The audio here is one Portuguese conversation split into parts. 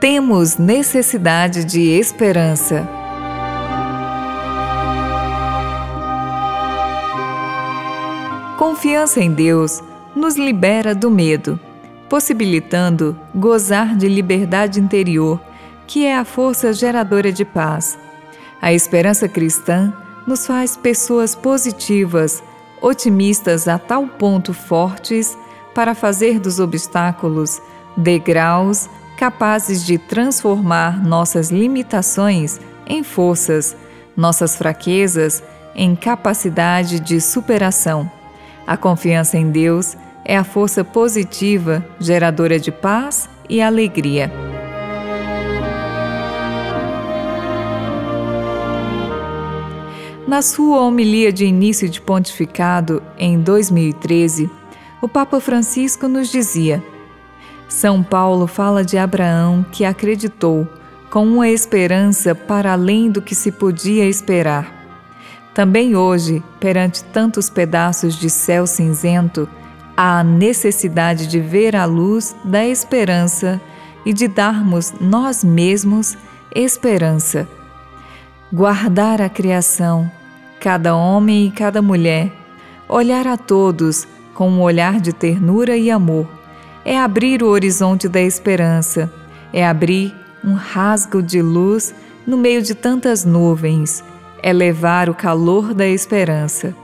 temos necessidade de esperança. Confiança em Deus nos libera do medo, possibilitando gozar de liberdade interior, que é a força geradora de paz. A esperança cristã nos faz pessoas positivas, otimistas a tal ponto fortes para fazer dos obstáculos degraus capazes de transformar nossas limitações em forças, nossas fraquezas em capacidade de superação. A confiança em Deus é a força positiva geradora de paz e alegria. Na sua homilia de início de pontificado em 2013, o Papa Francisco nos dizia: são Paulo fala de Abraão que acreditou com uma esperança para além do que se podia esperar. Também hoje, perante tantos pedaços de céu cinzento, há a necessidade de ver a luz da esperança e de darmos nós mesmos esperança. Guardar a criação, cada homem e cada mulher, olhar a todos com um olhar de ternura e amor é abrir o horizonte da esperança, é abrir um rasgo de luz no meio de tantas nuvens, é levar o calor da esperança.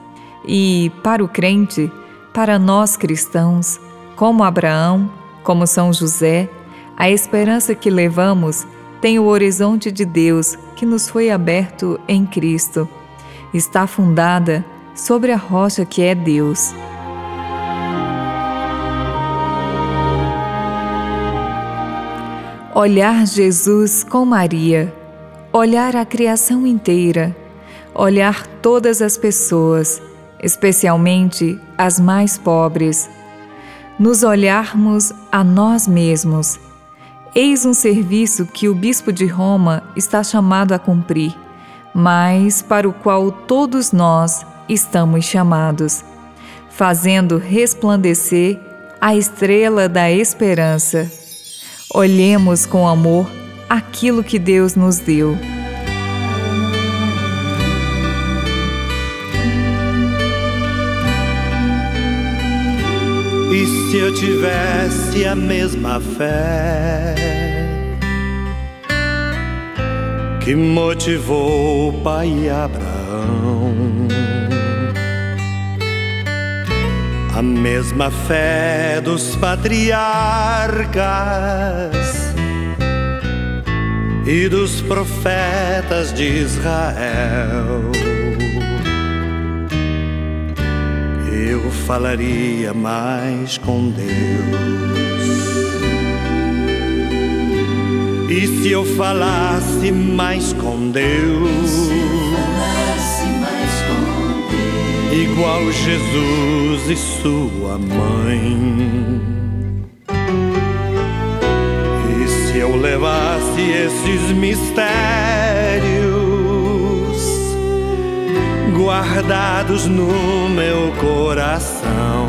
E, para o crente, para nós cristãos, como Abraão, como São José, a esperança que levamos tem o horizonte de Deus que nos foi aberto em Cristo. Está fundada sobre a rocha que é Deus. Olhar Jesus com Maria, olhar a criação inteira, olhar todas as pessoas, especialmente as mais pobres, nos olharmos a nós mesmos. Eis um serviço que o Bispo de Roma está chamado a cumprir, mas para o qual todos nós estamos chamados, fazendo resplandecer a estrela da esperança Olhemos com amor aquilo que Deus nos deu. E se eu tivesse a mesma fé que motivou o pai Abraão? A mesma fé dos patriarcas e dos profetas de Israel. Eu falaria mais com Deus. E se eu falasse mais com Deus? Igual Jesus e sua mãe. E se eu levasse esses mistérios guardados no meu coração,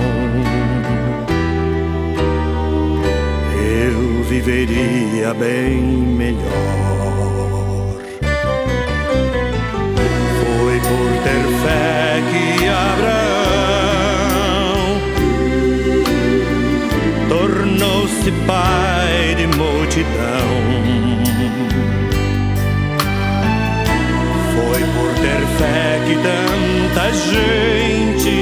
eu viveria bem melhor. Multidão. Foi por ter fé que tanta gente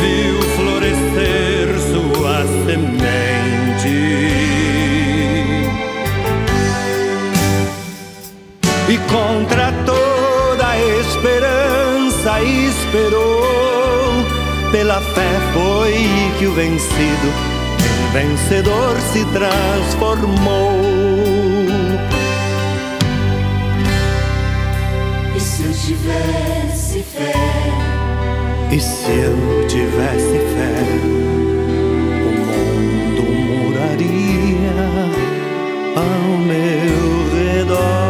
viu florescer sua semente. E contra toda esperança esperou pela fé foi que o vencido vencedor se transformou. E se eu tivesse fé? E se eu tivesse fé? O mundo moraria ao meu redor.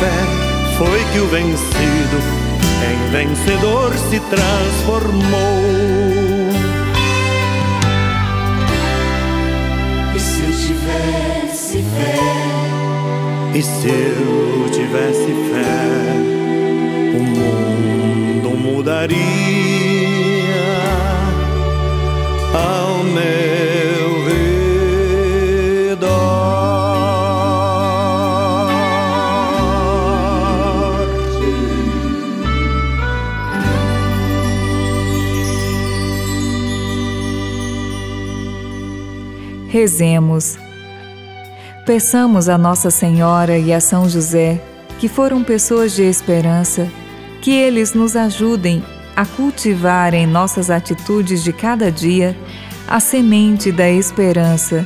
Fé foi que o vencido em vencedor se transformou. E se eu tivesse fé? E se eu tivesse fé, o mundo mudaria Rezemos. Peçamos a Nossa Senhora e a São José, que foram pessoas de esperança, que eles nos ajudem a cultivar em nossas atitudes de cada dia a semente da esperança,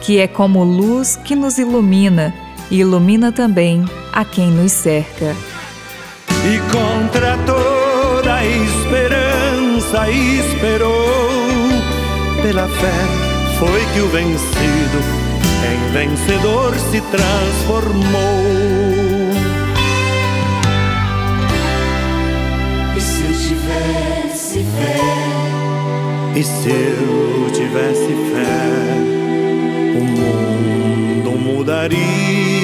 que é como luz que nos ilumina e ilumina também a quem nos cerca. E contra toda a esperança esperou pela fé foi que o vencido em vencedor se transformou. E se eu tivesse fé? E se eu tivesse fé, o mundo mudaria